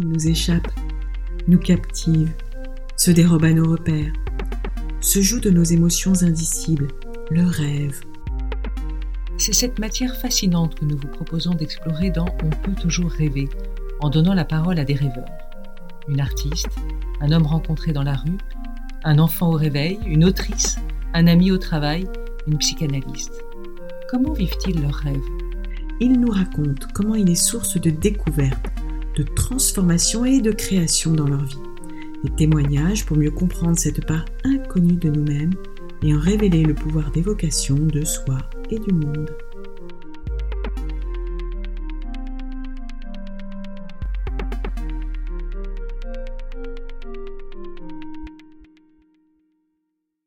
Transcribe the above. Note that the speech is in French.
Nous échappent, nous captivent, se dérobent à nos repères, se jouent de nos émotions indicibles, le rêve. C'est cette matière fascinante que nous vous proposons d'explorer dans On peut toujours rêver, en donnant la parole à des rêveurs. Une artiste, un homme rencontré dans la rue, un enfant au réveil, une autrice, un ami au travail, une psychanalyste. Comment vivent-ils leurs rêves? Ils nous racontent comment il est source de découverte, de transformation et de création dans leur vie. Des témoignages pour mieux comprendre cette part inconnue de nous-mêmes et en révéler le pouvoir d'évocation de soi et du monde.